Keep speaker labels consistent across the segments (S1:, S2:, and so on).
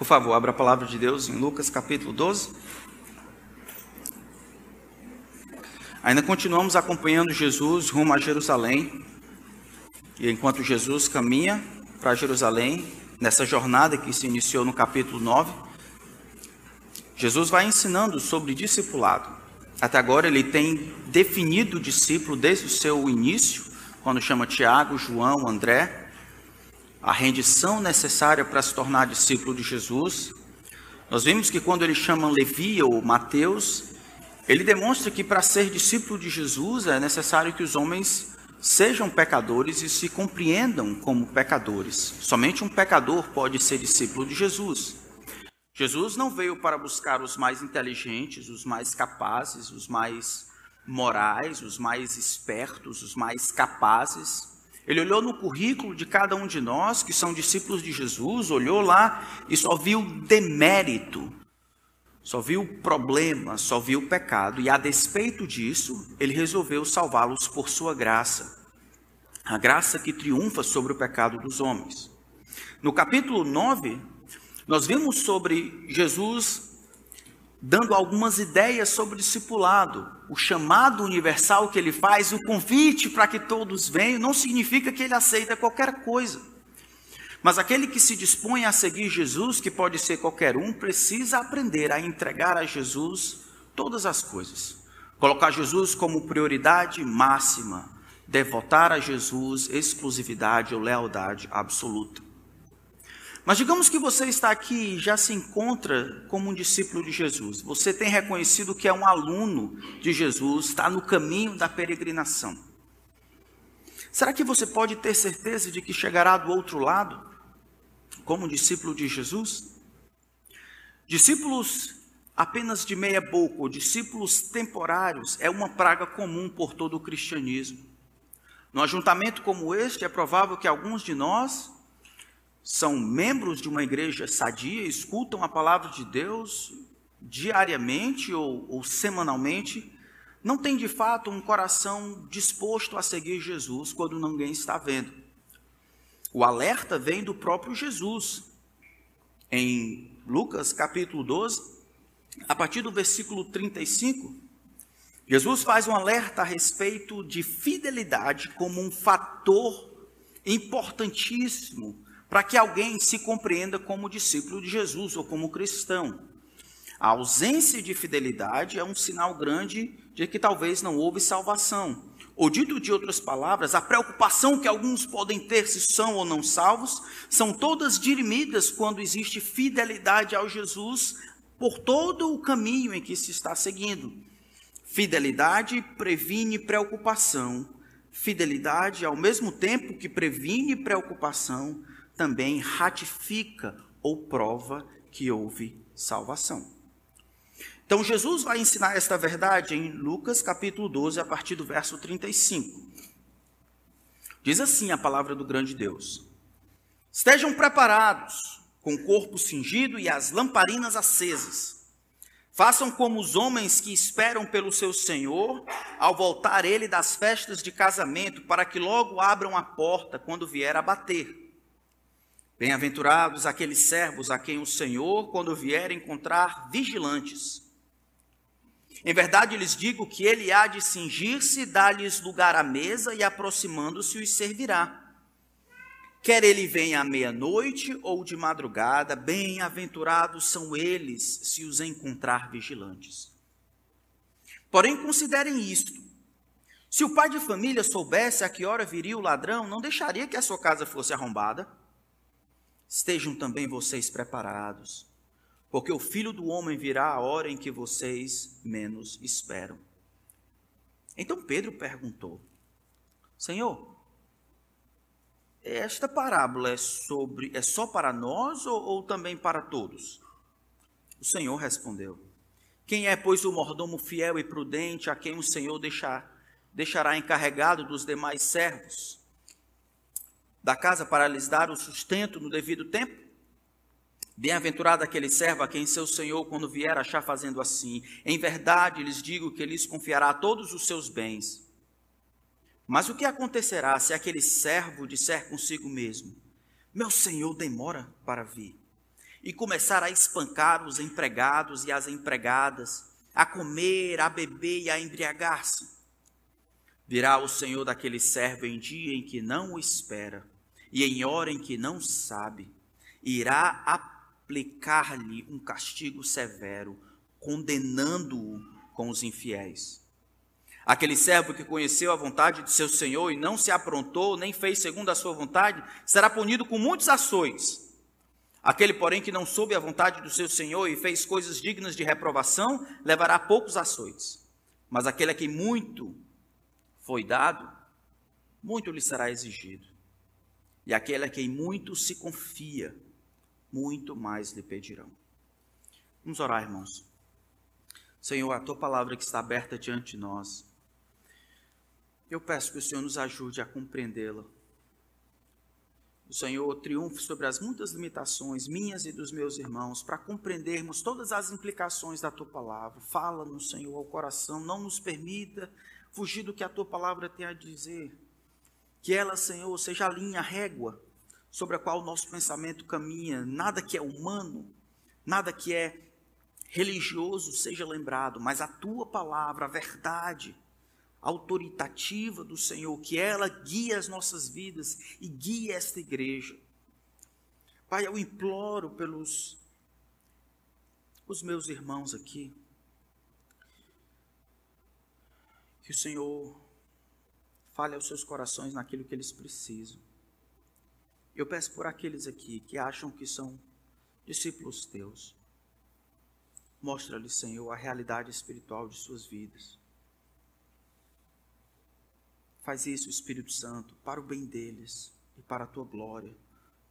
S1: Por favor, abra a palavra de Deus em Lucas capítulo 12. Ainda continuamos acompanhando Jesus rumo a Jerusalém. E enquanto Jesus caminha para Jerusalém, nessa jornada que se iniciou no capítulo 9, Jesus vai ensinando sobre discipulado. Até agora ele tem definido o discípulo desde o seu início, quando chama Tiago, João, André, a rendição necessária para se tornar discípulo de Jesus. Nós vimos que quando ele chama Levi ou Mateus, ele demonstra que para ser discípulo de Jesus é necessário que os homens sejam pecadores e se compreendam como pecadores. Somente um pecador pode ser discípulo de Jesus. Jesus não veio para buscar os mais inteligentes, os mais capazes, os mais morais, os mais espertos, os mais capazes. Ele olhou no currículo de cada um de nós que são discípulos de Jesus, olhou lá e só viu demérito, só viu problema, só viu pecado, e a despeito disso, ele resolveu salvá-los por sua graça. A graça que triunfa sobre o pecado dos homens. No capítulo 9, nós vimos sobre Jesus dando algumas ideias sobre o discipulado. O chamado universal que ele faz, o convite para que todos venham, não significa que ele aceita qualquer coisa. Mas aquele que se dispõe a seguir Jesus, que pode ser qualquer um, precisa aprender a entregar a Jesus todas as coisas. Colocar Jesus como prioridade máxima, devotar a Jesus exclusividade ou lealdade absoluta. Mas digamos que você está aqui e já se encontra como um discípulo de Jesus. Você tem reconhecido que é um aluno de Jesus, está no caminho da peregrinação. Será que você pode ter certeza de que chegará do outro lado como discípulo de Jesus? Discípulos apenas de meia boca, ou discípulos temporários, é uma praga comum por todo o cristianismo. No ajuntamento como este, é provável que alguns de nós são membros de uma igreja sadia, escutam a palavra de Deus diariamente ou, ou semanalmente, não tem de fato um coração disposto a seguir Jesus quando ninguém está vendo. O alerta vem do próprio Jesus. Em Lucas capítulo 12, a partir do versículo 35, Jesus faz um alerta a respeito de fidelidade como um fator importantíssimo para que alguém se compreenda como discípulo de Jesus ou como cristão. A ausência de fidelidade é um sinal grande de que talvez não houve salvação. Ou dito de outras palavras, a preocupação que alguns podem ter se são ou não salvos, são todas dirimidas quando existe fidelidade ao Jesus por todo o caminho em que se está seguindo. Fidelidade previne preocupação. Fidelidade, ao mesmo tempo que previne preocupação, também ratifica ou prova que houve salvação. Então Jesus vai ensinar esta verdade em Lucas capítulo 12, a partir do verso 35. Diz assim a palavra do grande Deus: Estejam preparados, com o corpo cingido e as lamparinas acesas. Façam como os homens que esperam pelo seu Senhor, ao voltar ele das festas de casamento, para que logo abram a porta quando vier a bater. Bem-aventurados aqueles servos a quem o Senhor, quando vier, encontrar vigilantes. Em verdade lhes digo que ele há de cingir-se, dar-lhes lugar à mesa e, aproximando-se, os servirá. Quer ele venha à meia-noite ou de madrugada, bem-aventurados são eles se os encontrar vigilantes. Porém, considerem isto: se o pai de família soubesse a que hora viria o ladrão, não deixaria que a sua casa fosse arrombada estejam também vocês preparados, porque o filho do homem virá a hora em que vocês menos esperam. Então Pedro perguntou: Senhor, esta parábola é sobre é só para nós ou, ou também para todos? O Senhor respondeu: Quem é, pois, o mordomo fiel e prudente a quem o Senhor deixar, deixará encarregado dos demais servos? Da casa para lhes dar o sustento no devido tempo? Bem-aventurado aquele servo a quem seu senhor, quando vier, achar fazendo assim. Em verdade lhes digo que lhes confiará todos os seus bens. Mas o que acontecerá se aquele servo disser consigo mesmo: Meu senhor demora para vir? e começar a espancar os empregados e as empregadas, a comer, a beber e a embriagar-se. Virá o Senhor daquele servo em dia em que não o espera e em hora em que não sabe, irá aplicar-lhe um castigo severo, condenando-o com os infiéis. Aquele servo que conheceu a vontade de seu senhor e não se aprontou, nem fez segundo a sua vontade, será punido com muitos açoites. Aquele, porém, que não soube a vontade do seu senhor e fez coisas dignas de reprovação, levará poucos açoites. Mas aquele a quem muito foi dado, muito lhe será exigido. E aquele a quem muito se confia, muito mais lhe pedirão. Vamos orar, irmãos. Senhor, a tua palavra que está aberta diante de nós, eu peço que o Senhor nos ajude a compreendê-la o Senhor triunfe sobre as muitas limitações minhas e dos meus irmãos, para compreendermos todas as implicações da tua palavra. Fala-nos, Senhor, ao coração, não nos permita fugir do que a tua palavra tem a dizer. Que ela, Senhor, seja a linha, régua sobre a qual o nosso pensamento caminha. Nada que é humano, nada que é religioso seja lembrado, mas a tua palavra, a verdade, autoritativa do Senhor, que ela guia as nossas vidas e guia esta igreja. Pai, eu imploro pelos os meus irmãos aqui, que o Senhor fale aos seus corações naquilo que eles precisam. Eu peço por aqueles aqui que acham que são discípulos teus. Mostra-lhes, Senhor, a realidade espiritual de suas vidas. Faz isso, Espírito Santo, para o bem deles e para a tua glória.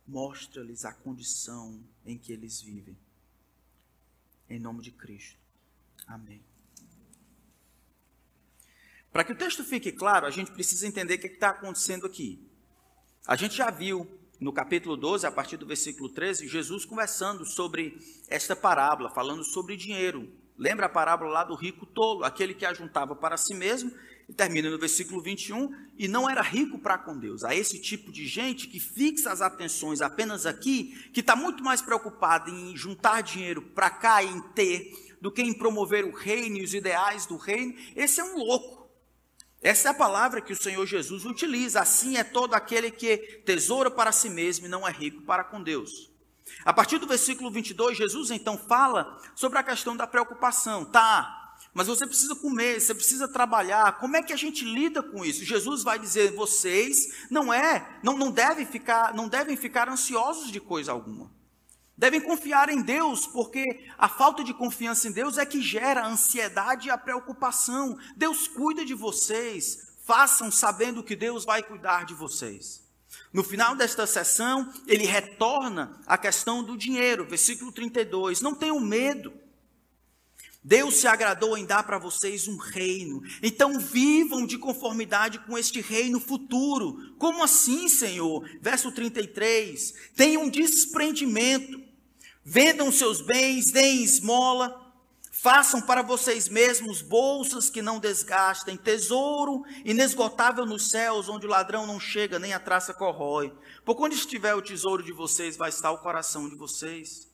S1: Mostra-lhes a condição em que eles vivem. Em nome de Cristo. Amém. Para que o texto fique claro, a gente precisa entender o que é está acontecendo aqui. A gente já viu no capítulo 12, a partir do versículo 13, Jesus conversando sobre esta parábola, falando sobre dinheiro. Lembra a parábola lá do rico tolo, aquele que ajuntava para si mesmo e termina no versículo 21, e não era rico para com Deus. A esse tipo de gente que fixa as atenções apenas aqui, que está muito mais preocupado em juntar dinheiro para cá e em ter, do que em promover o reino e os ideais do reino, esse é um louco. Essa é a palavra que o Senhor Jesus utiliza. Assim é todo aquele que tesoura para si mesmo e não é rico para com Deus. A partir do versículo 22, Jesus então fala sobre a questão da preocupação. Tá, mas você precisa comer, você precisa trabalhar. Como é que a gente lida com isso? Jesus vai dizer: vocês não é, não, não devem ficar, não devem ficar ansiosos de coisa alguma. Devem confiar em Deus, porque a falta de confiança em Deus é que gera a ansiedade e a preocupação. Deus cuida de vocês. Façam sabendo que Deus vai cuidar de vocês. No final desta sessão, ele retorna à questão do dinheiro, versículo 32. Não tenham medo. Deus se agradou em dar para vocês um reino. Então vivam de conformidade com este reino futuro. Como assim, Senhor? Verso 33. Tenham desprendimento. Vendam seus bens, deem esmola. Façam para vocês mesmos bolsas que não desgastem, tesouro inesgotável nos céus, onde o ladrão não chega nem a traça corrói. Por onde estiver o tesouro de vocês, vai estar o coração de vocês.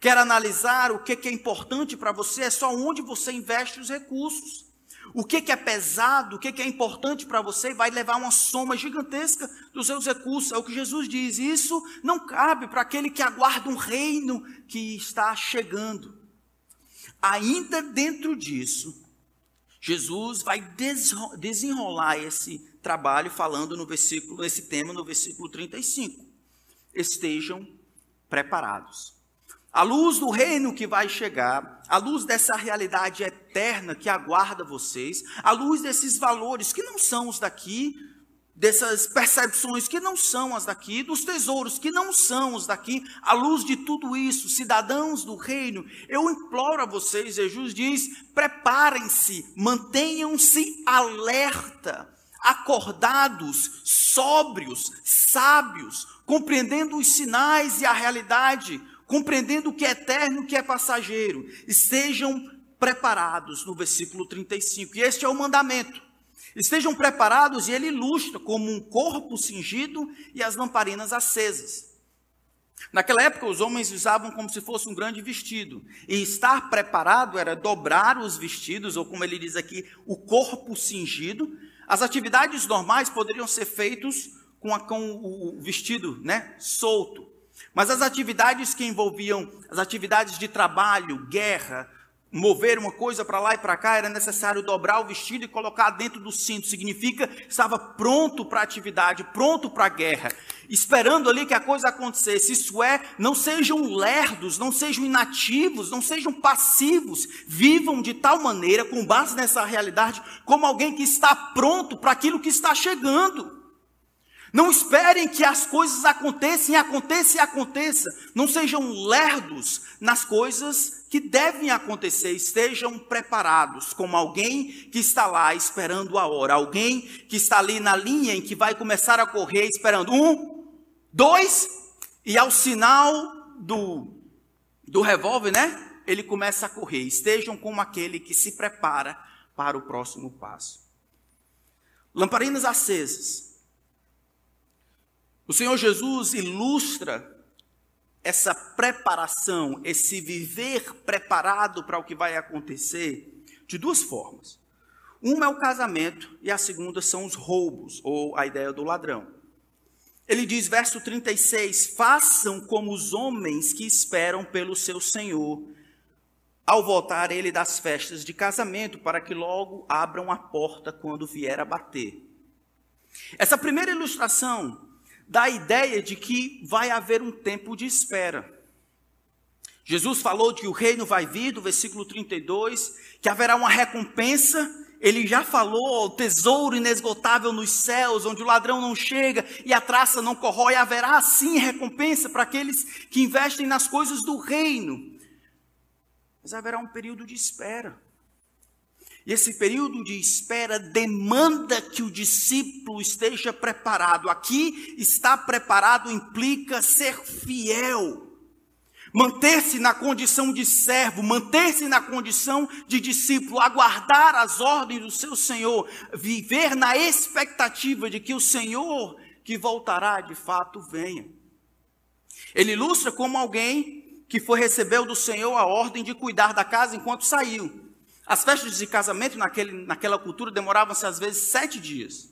S1: Quer analisar o que é importante para você? É só onde você investe os recursos. O que é pesado, o que é importante para você vai levar uma soma gigantesca dos seus recursos. É o que Jesus diz. Isso não cabe para aquele que aguarda um reino que está chegando. Ainda dentro disso, Jesus vai desenrolar esse trabalho falando no versículo, tema no versículo 35. Estejam preparados. A luz do reino que vai chegar, a luz dessa realidade eterna que aguarda vocês, a luz desses valores que não são os daqui, dessas percepções que não são as daqui, dos tesouros que não são os daqui, à luz de tudo isso, cidadãos do reino, eu imploro a vocês, Jesus diz: preparem-se, mantenham-se alerta, acordados, sóbrios, sábios, compreendendo os sinais e a realidade compreendendo o que é eterno e o que é passageiro. Estejam preparados, no versículo 35. E este é o mandamento. Estejam preparados, e ele ilustra como um corpo cingido e as lamparinas acesas. Naquela época, os homens usavam como se fosse um grande vestido. E estar preparado era dobrar os vestidos, ou como ele diz aqui, o corpo cingido. As atividades normais poderiam ser feitas com, a, com o vestido né, solto. Mas as atividades que envolviam as atividades de trabalho, guerra, mover uma coisa para lá e para cá, era necessário dobrar o vestido e colocar dentro do cinto. Significa estava pronto para a atividade, pronto para a guerra, esperando ali que a coisa acontecesse. Isso é, não sejam lerdos, não sejam inativos, não sejam passivos. Vivam de tal maneira, com base nessa realidade, como alguém que está pronto para aquilo que está chegando. Não esperem que as coisas aconteçam, aconteça e aconteça. Não sejam lerdos nas coisas que devem acontecer. Estejam preparados, como alguém que está lá esperando a hora. Alguém que está ali na linha em que vai começar a correr, esperando um, dois, e ao sinal do, do revólver, né? Ele começa a correr. Estejam como aquele que se prepara para o próximo passo. Lamparinas acesas o Senhor Jesus ilustra essa preparação, esse viver preparado para o que vai acontecer, de duas formas. Uma é o casamento e a segunda são os roubos, ou a ideia do ladrão. Ele diz, verso 36, façam como os homens que esperam pelo seu Senhor, ao voltar ele das festas de casamento, para que logo abram a porta quando vier a bater. Essa primeira ilustração dá a ideia de que vai haver um tempo de espera. Jesus falou que o reino vai vir, do versículo 32, que haverá uma recompensa. Ele já falou, o tesouro inesgotável nos céus, onde o ladrão não chega e a traça não corrói. Haverá sim recompensa para aqueles que investem nas coisas do reino. Mas haverá um período de espera. E esse período de espera demanda que o discípulo esteja preparado. Aqui, estar preparado implica ser fiel. Manter-se na condição de servo, manter-se na condição de discípulo, aguardar as ordens do seu Senhor, viver na expectativa de que o Senhor que voltará de fato venha. Ele ilustra como alguém que foi recebeu do Senhor a ordem de cuidar da casa enquanto saiu. As festas de casamento naquele, naquela cultura demoravam-se às vezes sete dias.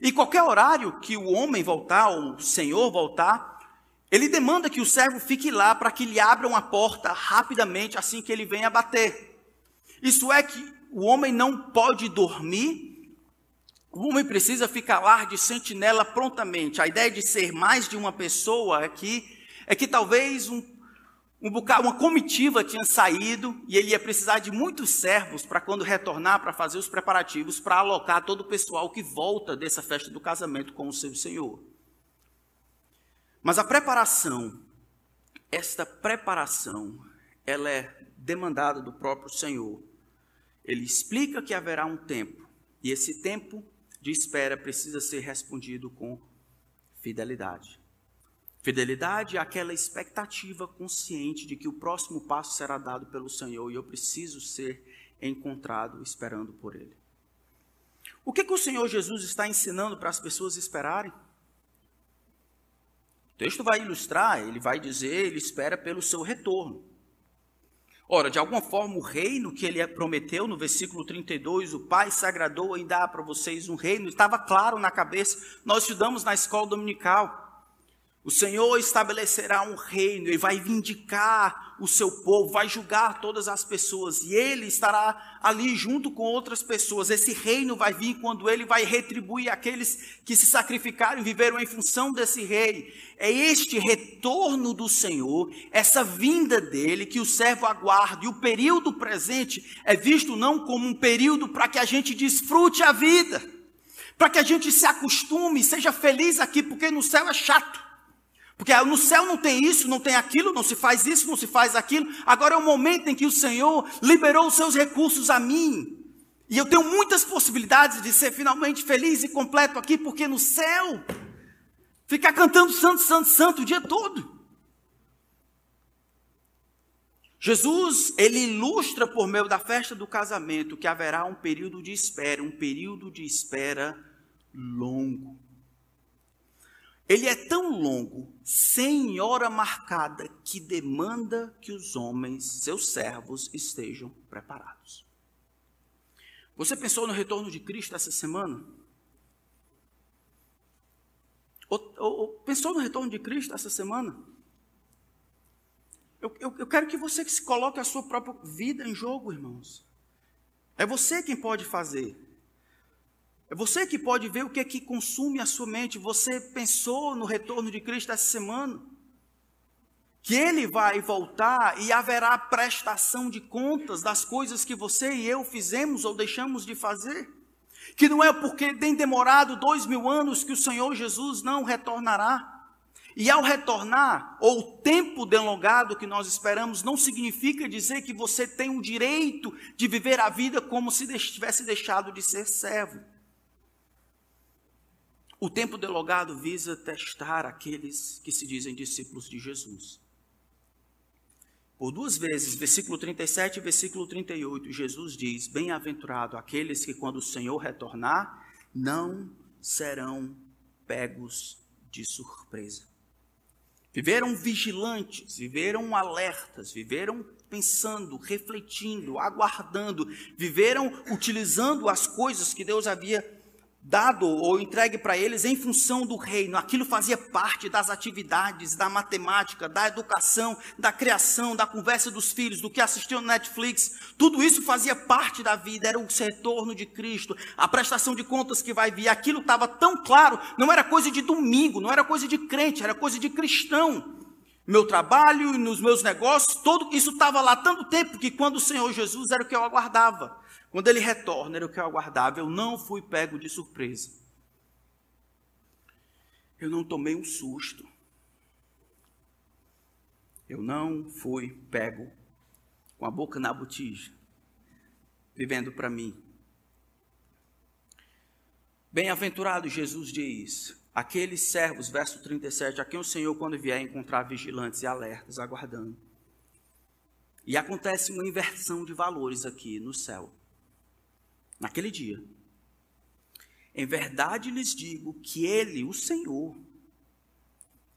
S1: E qualquer horário que o homem voltar, ou o senhor voltar, ele demanda que o servo fique lá para que lhe abram a porta rapidamente assim que ele venha bater. Isso é que o homem não pode dormir, o homem precisa ficar lá de sentinela prontamente. A ideia de ser mais de uma pessoa aqui é que talvez um um bocado, uma comitiva tinha saído e ele ia precisar de muitos servos para quando retornar para fazer os preparativos para alocar todo o pessoal que volta dessa festa do casamento com o seu Senhor. Mas a preparação, esta preparação, ela é demandada do próprio Senhor. Ele explica que haverá um tempo e esse tempo de espera precisa ser respondido com fidelidade. Fidelidade é aquela expectativa consciente de que o próximo passo será dado pelo Senhor e eu preciso ser encontrado esperando por Ele. O que, que o Senhor Jesus está ensinando para as pessoas esperarem? O texto vai ilustrar, ele vai dizer, ele espera pelo seu retorno. Ora, de alguma forma, o reino que ele prometeu no versículo 32, o Pai se agradou em dar para vocês um reino, estava claro na cabeça. Nós estudamos na escola dominical. O Senhor estabelecerá um reino e vai vindicar o seu povo, vai julgar todas as pessoas e ele estará ali junto com outras pessoas. Esse reino vai vir quando ele vai retribuir aqueles que se sacrificaram e viveram em função desse rei. É este retorno do Senhor, essa vinda dele que o servo aguarda. E o período presente é visto não como um período para que a gente desfrute a vida, para que a gente se acostume, seja feliz aqui, porque no céu é chato. Porque no céu não tem isso, não tem aquilo, não se faz isso, não se faz aquilo. Agora é o momento em que o Senhor liberou os seus recursos a mim. E eu tenho muitas possibilidades de ser finalmente feliz e completo aqui, porque no céu, ficar cantando santo, santo, santo o dia todo. Jesus, ele ilustra por meio da festa do casamento que haverá um período de espera, um período de espera longo. Ele é tão longo, sem hora marcada, que demanda que os homens, seus servos, estejam preparados. Você pensou no retorno de Cristo essa semana? Ou, ou, ou pensou no retorno de Cristo essa semana? Eu, eu, eu quero que você se coloque a sua própria vida em jogo, irmãos. É você quem pode fazer. É você que pode ver o que é que consome a sua mente. Você pensou no retorno de Cristo essa semana? Que ele vai voltar e haverá prestação de contas das coisas que você e eu fizemos ou deixamos de fazer? Que não é porque tem demorado dois mil anos que o Senhor Jesus não retornará. E ao retornar, ou o tempo delongado que nós esperamos, não significa dizer que você tem o direito de viver a vida como se tivesse deixado de ser servo. O tempo delogado visa testar aqueles que se dizem discípulos de Jesus. Por duas vezes, versículo 37 e versículo 38, Jesus diz: Bem-aventurado aqueles que, quando o Senhor retornar, não serão pegos de surpresa. Viveram vigilantes, viveram alertas, viveram pensando, refletindo, aguardando, viveram utilizando as coisas que Deus havia dado ou entregue para eles em função do reino. Aquilo fazia parte das atividades, da matemática, da educação, da criação, da conversa dos filhos, do que assistiam no Netflix. Tudo isso fazia parte da vida, era o retorno de Cristo, a prestação de contas que vai vir. Aquilo estava tão claro, não era coisa de domingo, não era coisa de crente, era coisa de cristão. Meu trabalho, nos meus negócios, todo isso estava lá tanto tempo que quando o Senhor Jesus era o que eu aguardava. Quando ele retorna, era o que eu aguardava. Eu não fui pego de surpresa. Eu não tomei um susto. Eu não fui pego com a boca na botija, vivendo para mim. Bem-aventurado, Jesus diz, aqueles servos, verso 37, a quem o Senhor, quando vier, encontrar vigilantes e alertas, aguardando. E acontece uma inversão de valores aqui no céu naquele dia. Em verdade lhes digo que ele, o Senhor,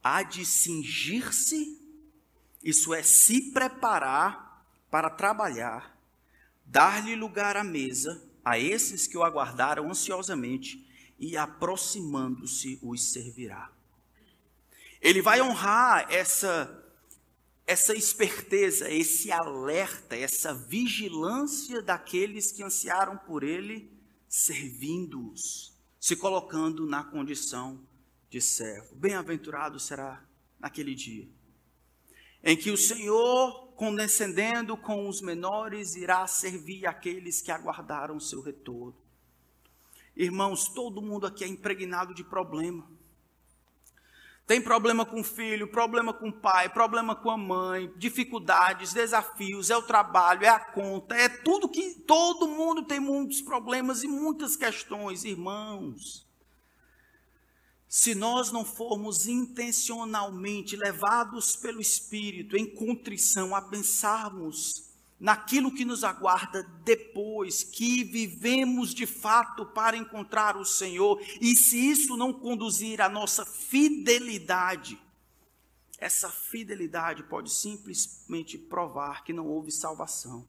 S1: há de cingir-se, isso é, se preparar para trabalhar, dar-lhe lugar à mesa a esses que o aguardaram ansiosamente e aproximando-se os servirá. Ele vai honrar essa essa esperteza, esse alerta, essa vigilância daqueles que ansiaram por ele, servindo-os, se colocando na condição de servo. Bem-aventurado será naquele dia, em que o Senhor, condescendendo com os menores, irá servir aqueles que aguardaram seu retorno. Irmãos, todo mundo aqui é impregnado de problema. Tem problema com o filho, problema com o pai, problema com a mãe, dificuldades, desafios, é o trabalho, é a conta, é tudo que todo mundo tem muitos problemas e muitas questões, irmãos. Se nós não formos intencionalmente levados pelo Espírito em contrição a pensarmos naquilo que nos aguarda depois que vivemos de fato para encontrar o Senhor, e se isso não conduzir a nossa fidelidade, essa fidelidade pode simplesmente provar que não houve salvação.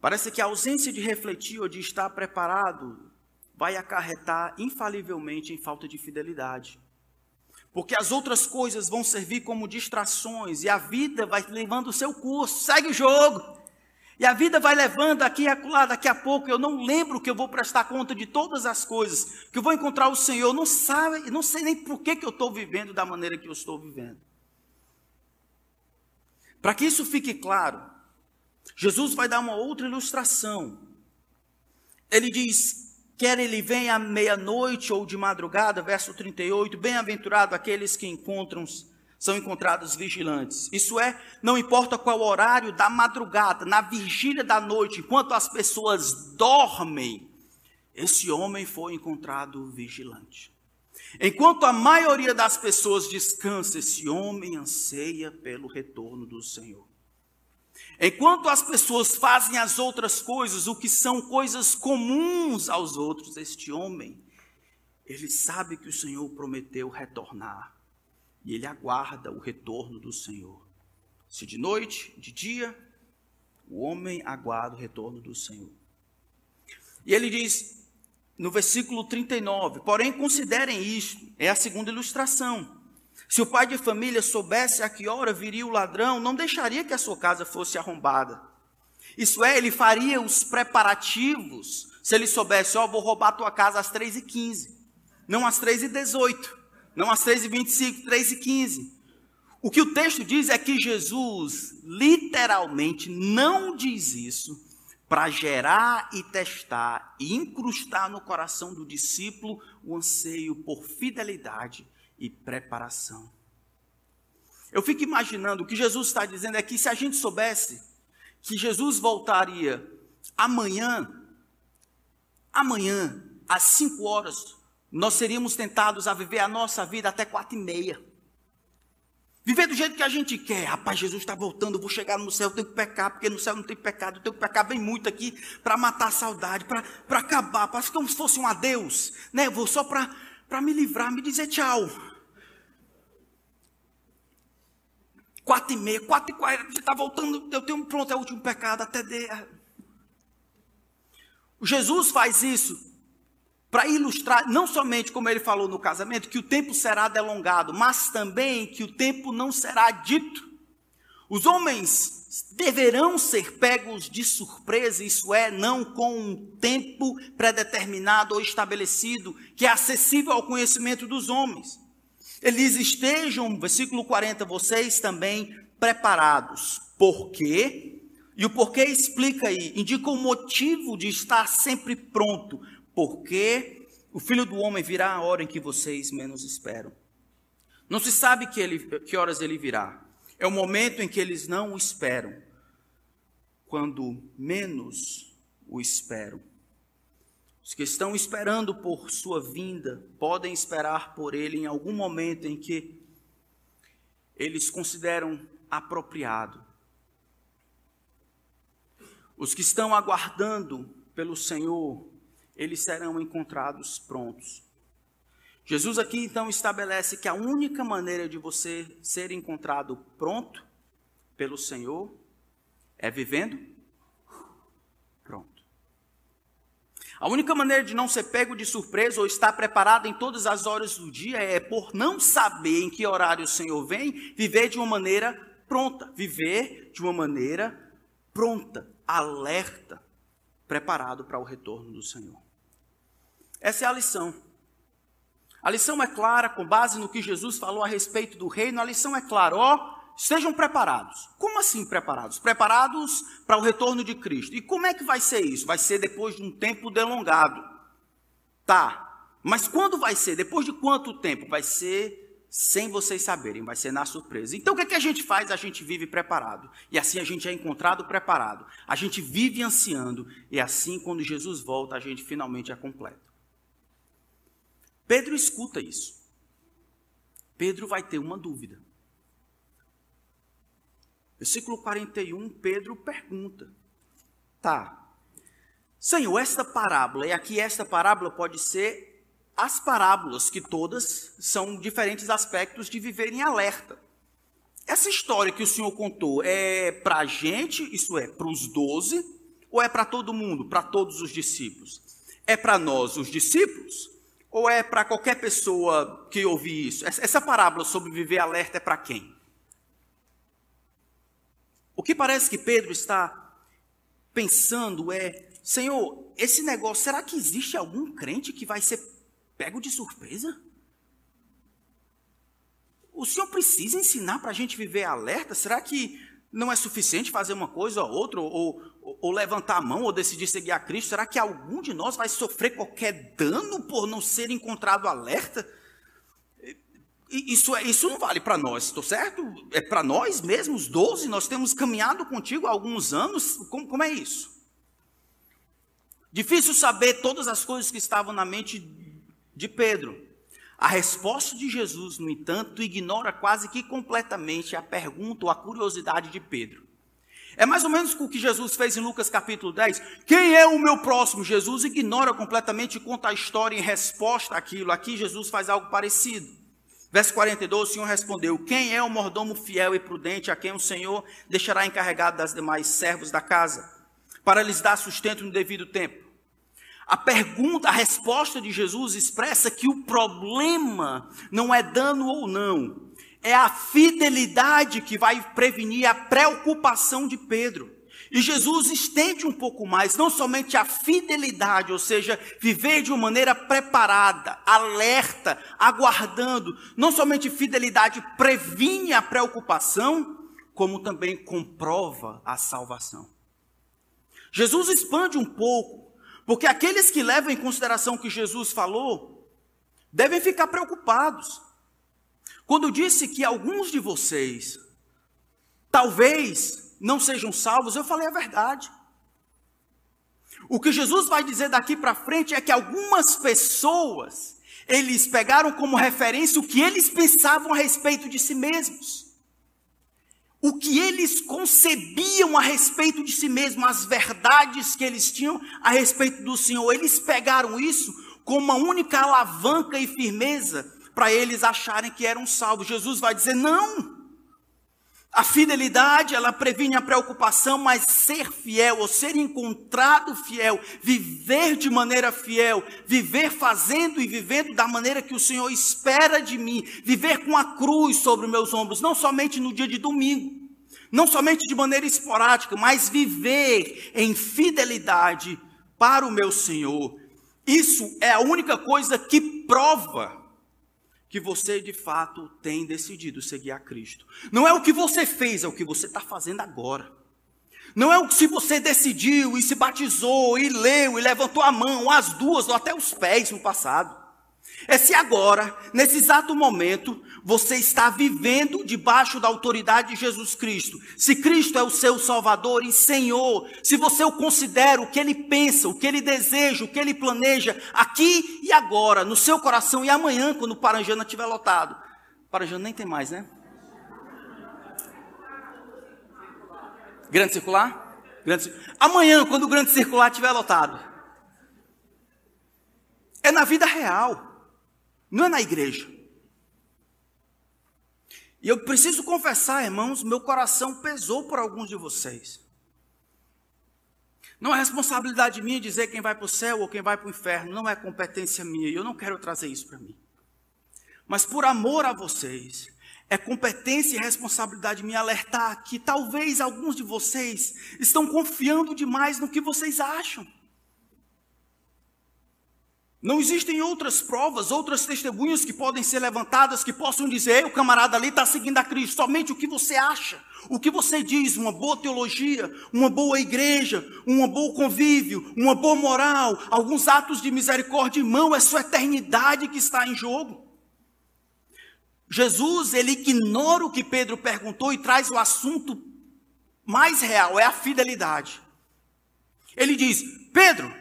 S1: Parece que a ausência de refletir ou de estar preparado vai acarretar infalivelmente em falta de fidelidade porque as outras coisas vão servir como distrações e a vida vai levando o seu curso, segue o jogo. E a vida vai levando aqui e acolá, daqui a pouco eu não lembro que eu vou prestar conta de todas as coisas, que eu vou encontrar o Senhor, não sabe, não sei nem por que, que eu estou vivendo da maneira que eu estou vivendo. Para que isso fique claro, Jesus vai dar uma outra ilustração. Ele diz: quer ele venha à meia-noite ou de madrugada, verso 38, bem-aventurado aqueles que encontram, são encontrados vigilantes. Isso é, não importa qual horário da madrugada, na vigília da noite, enquanto as pessoas dormem, esse homem foi encontrado vigilante. Enquanto a maioria das pessoas descansa, esse homem anseia pelo retorno do Senhor. Enquanto as pessoas fazem as outras coisas, o que são coisas comuns aos outros, este homem ele sabe que o Senhor prometeu retornar. E ele aguarda o retorno do Senhor. Se de noite, de dia, o homem aguarda o retorno do Senhor. E ele diz no versículo 39: Porém, considerem isto, é a segunda ilustração. Se o pai de família soubesse a que hora viria o ladrão, não deixaria que a sua casa fosse arrombada. Isso é, ele faria os preparativos se ele soubesse, ó, oh, vou roubar a tua casa às 3h15, não às 3h18, não às 3h25, 3h15. O que o texto diz é que Jesus literalmente não diz isso para gerar e testar e incrustar no coração do discípulo o anseio por fidelidade e preparação. Eu fico imaginando o que Jesus está dizendo é que se a gente soubesse que Jesus voltaria amanhã, amanhã, às cinco horas, nós seríamos tentados a viver a nossa vida até quatro e meia. Viver do jeito que a gente quer. Rapaz, Jesus está voltando, vou chegar no céu, tenho que pecar, porque no céu não tem pecado, tenho que pecar bem muito aqui para matar a saudade, para acabar, para como se fosse um adeus. Né? Eu vou só para me livrar, me dizer tchau. Quatro e meia, quatro e quarenta, você está voltando, eu tenho pronto, é o último pecado, até de... Jesus faz isso para ilustrar, não somente como ele falou no casamento, que o tempo será delongado, mas também que o tempo não será dito. Os homens deverão ser pegos de surpresa, isso é, não com um tempo predeterminado ou estabelecido, que é acessível ao conhecimento dos homens. Eles estejam, versículo 40, vocês também preparados. Por quê? E o porquê explica aí, indica o motivo de estar sempre pronto. Porque o filho do homem virá a hora em que vocês menos esperam. Não se sabe que, ele, que horas ele virá. É o momento em que eles não o esperam. Quando menos o esperam. Os que estão esperando por sua vinda podem esperar por ele em algum momento em que eles consideram apropriado. Os que estão aguardando pelo Senhor, eles serão encontrados prontos. Jesus aqui então estabelece que a única maneira de você ser encontrado pronto pelo Senhor é vivendo A única maneira de não ser pego de surpresa ou estar preparado em todas as horas do dia é por não saber em que horário o Senhor vem, viver de uma maneira pronta, viver de uma maneira pronta, alerta, preparado para o retorno do Senhor. Essa é a lição. A lição é clara, com base no que Jesus falou a respeito do reino, a lição é clara, ó, Estejam preparados. Como assim preparados? Preparados para o retorno de Cristo. E como é que vai ser isso? Vai ser depois de um tempo delongado. Tá. Mas quando vai ser? Depois de quanto tempo? Vai ser sem vocês saberem, vai ser na surpresa. Então o que, é que a gente faz? A gente vive preparado. E assim a gente é encontrado preparado. A gente vive ansiando. E assim, quando Jesus volta, a gente finalmente é completo. Pedro escuta isso. Pedro vai ter uma dúvida. Versículo 41, Pedro pergunta: Tá, Senhor, esta parábola, e aqui esta parábola pode ser as parábolas, que todas são diferentes aspectos de viver em alerta. Essa história que o Senhor contou é para a gente, isso é, para os doze, ou é para todo mundo, para todos os discípulos? É para nós, os discípulos? Ou é para qualquer pessoa que ouvir isso? Essa parábola sobre viver alerta é para quem? O que parece que Pedro está pensando é: Senhor, esse negócio, será que existe algum crente que vai ser pego de surpresa? O Senhor precisa ensinar para a gente viver alerta? Será que não é suficiente fazer uma coisa ou outra, ou, ou, ou, levantar a mão, ou decidir seguir a Cristo? Será que algum de nós vai sofrer qualquer dano por não ser encontrado alerta? Isso, é, isso não vale para nós, estou certo? É para nós mesmos, 12, nós temos caminhado contigo há alguns anos, como, como é isso? Difícil saber todas as coisas que estavam na mente de Pedro. A resposta de Jesus, no entanto, ignora quase que completamente a pergunta ou a curiosidade de Pedro. É mais ou menos o que Jesus fez em Lucas capítulo 10. Quem é o meu próximo? Jesus ignora completamente e conta a história em resposta àquilo. Aqui Jesus faz algo parecido. Verso 42, o Senhor respondeu: Quem é o mordomo fiel e prudente a quem o Senhor deixará encarregado das demais servos da casa, para lhes dar sustento no devido tempo? A pergunta, a resposta de Jesus expressa que o problema não é dano ou não, é a fidelidade que vai prevenir a preocupação de Pedro. E Jesus estende um pouco mais, não somente a fidelidade, ou seja, viver de uma maneira preparada, alerta, aguardando. Não somente fidelidade previne a preocupação, como também comprova a salvação. Jesus expande um pouco, porque aqueles que levam em consideração o que Jesus falou, devem ficar preocupados. Quando disse que alguns de vocês talvez não sejam salvos, eu falei a verdade. O que Jesus vai dizer daqui para frente é que algumas pessoas, eles pegaram como referência o que eles pensavam a respeito de si mesmos. O que eles concebiam a respeito de si mesmos, as verdades que eles tinham a respeito do Senhor, eles pegaram isso como uma única alavanca e firmeza para eles acharem que eram salvos. Jesus vai dizer: não. A fidelidade, ela previne a preocupação, mas ser fiel, ou ser encontrado fiel, viver de maneira fiel, viver fazendo e vivendo da maneira que o Senhor espera de mim, viver com a cruz sobre os meus ombros, não somente no dia de domingo, não somente de maneira esporádica, mas viver em fidelidade para o meu Senhor. Isso é a única coisa que prova que você de fato tem decidido seguir a Cristo. Não é o que você fez, é o que você está fazendo agora. Não é o que se você decidiu e se batizou e leu e levantou a mão, as duas ou até os pés no passado. É se agora, nesse exato momento, você está vivendo debaixo da autoridade de Jesus Cristo. Se Cristo é o seu Salvador e Senhor, se você o considera o que ele pensa, o que ele deseja, o que ele planeja, aqui e agora, no seu coração e amanhã, quando o Paranjana estiver lotado. Paranjana nem tem mais, né? Grande circular? Grande... Amanhã, quando o grande circular estiver lotado. É na vida real. Não é na igreja. E eu preciso confessar, irmãos, meu coração pesou por alguns de vocês. Não é responsabilidade minha dizer quem vai para o céu ou quem vai para o inferno, não é competência minha, e eu não quero trazer isso para mim. Mas por amor a vocês, é competência e responsabilidade minha alertar que talvez alguns de vocês estão confiando demais no que vocês acham. Não existem outras provas, outras testemunhas que podem ser levantadas que possam dizer: o camarada ali está seguindo a Cristo. Somente o que você acha, o que você diz, uma boa teologia, uma boa igreja, um bom convívio, uma boa moral, alguns atos de misericórdia, irmão, é sua eternidade que está em jogo. Jesus, ele ignora o que Pedro perguntou e traz o assunto mais real, é a fidelidade. Ele diz: Pedro,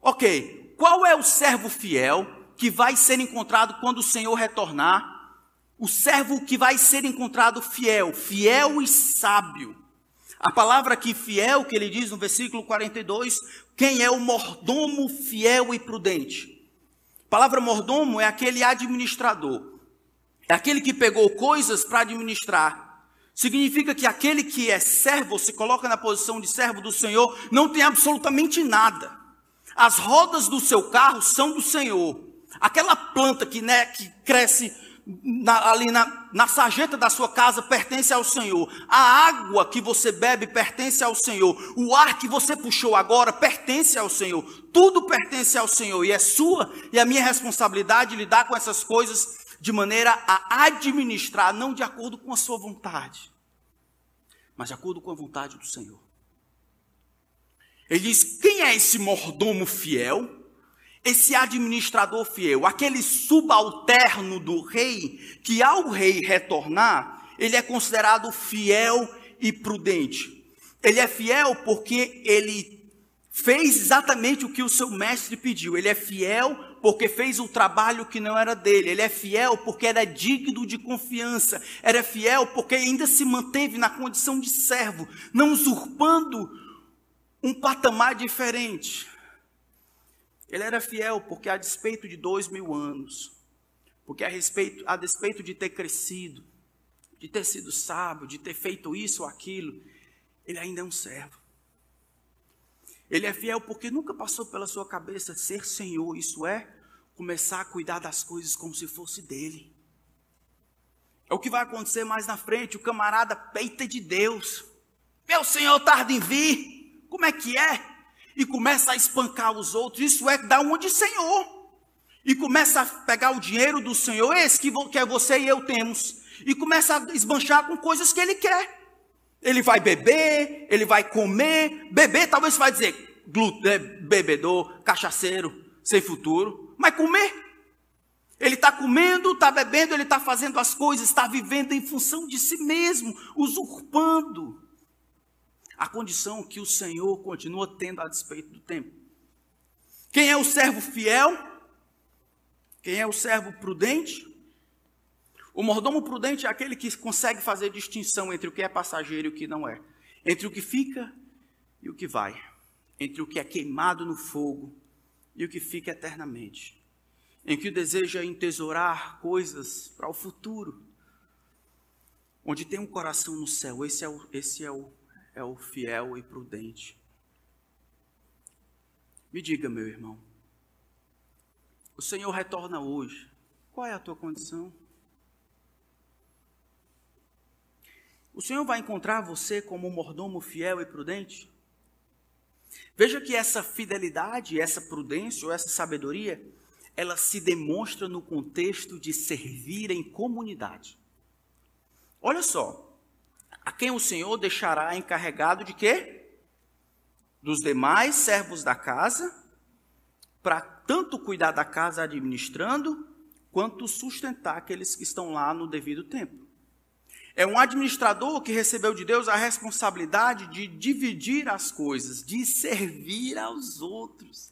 S1: ok, qual é o servo fiel que vai ser encontrado quando o Senhor retornar? O servo que vai ser encontrado fiel, fiel e sábio. A palavra aqui fiel, que ele diz no versículo 42, quem é o mordomo fiel e prudente? A palavra mordomo é aquele administrador. É aquele que pegou coisas para administrar. Significa que aquele que é servo, se coloca na posição de servo do Senhor, não tem absolutamente nada. As rodas do seu carro são do Senhor. Aquela planta que, né, que cresce na, ali na, na sarjeta da sua casa pertence ao Senhor. A água que você bebe pertence ao Senhor. O ar que você puxou agora pertence ao Senhor. Tudo pertence ao Senhor. E é sua e a minha responsabilidade lidar com essas coisas de maneira a administrar, não de acordo com a sua vontade, mas de acordo com a vontade do Senhor. Ele diz: quem é esse mordomo fiel? Esse administrador fiel, aquele subalterno do rei, que ao rei retornar, ele é considerado fiel e prudente. Ele é fiel porque ele fez exatamente o que o seu mestre pediu. Ele é fiel porque fez um trabalho que não era dele. Ele é fiel porque era digno de confiança. Era fiel porque ainda se manteve na condição de servo, não usurpando um patamar diferente. Ele era fiel porque, a despeito de dois mil anos, porque a, respeito, a despeito de ter crescido, de ter sido sábio, de ter feito isso ou aquilo, ele ainda é um servo. Ele é fiel porque nunca passou pela sua cabeça ser Senhor, isso é, começar a cuidar das coisas como se fosse dele. É o que vai acontecer mais na frente, o camarada peita de Deus. Meu Senhor tarda em vir, como é que é? E começa a espancar os outros, isso é dar uma de Senhor. E começa a pegar o dinheiro do Senhor, esse que, que é você e eu temos, e começa a esbanchar com coisas que ele quer. Ele vai beber, ele vai comer. Beber, talvez você vai dizer, é, bebedor, cachaceiro, sem futuro. Mas comer. Ele está comendo, está bebendo, ele está fazendo as coisas, está vivendo em função de si mesmo, usurpando a condição que o Senhor continua tendo a despeito do tempo. Quem é o servo fiel? Quem é o servo prudente? O mordomo prudente é aquele que consegue fazer distinção entre o que é passageiro e o que não é, entre o que fica e o que vai, entre o que é queimado no fogo e o que fica eternamente, em que deseja entesourar coisas para o futuro, onde tem um coração no céu. Esse é o, esse é o, é o fiel e prudente. Me diga, meu irmão, o Senhor retorna hoje. Qual é a tua condição? O Senhor vai encontrar você como um mordomo fiel e prudente? Veja que essa fidelidade, essa prudência ou essa sabedoria, ela se demonstra no contexto de servir em comunidade. Olha só, a quem o Senhor deixará encarregado de quê? Dos demais servos da casa, para tanto cuidar da casa administrando, quanto sustentar aqueles que estão lá no devido tempo. É um administrador que recebeu de Deus a responsabilidade de dividir as coisas, de servir aos outros.